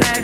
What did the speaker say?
down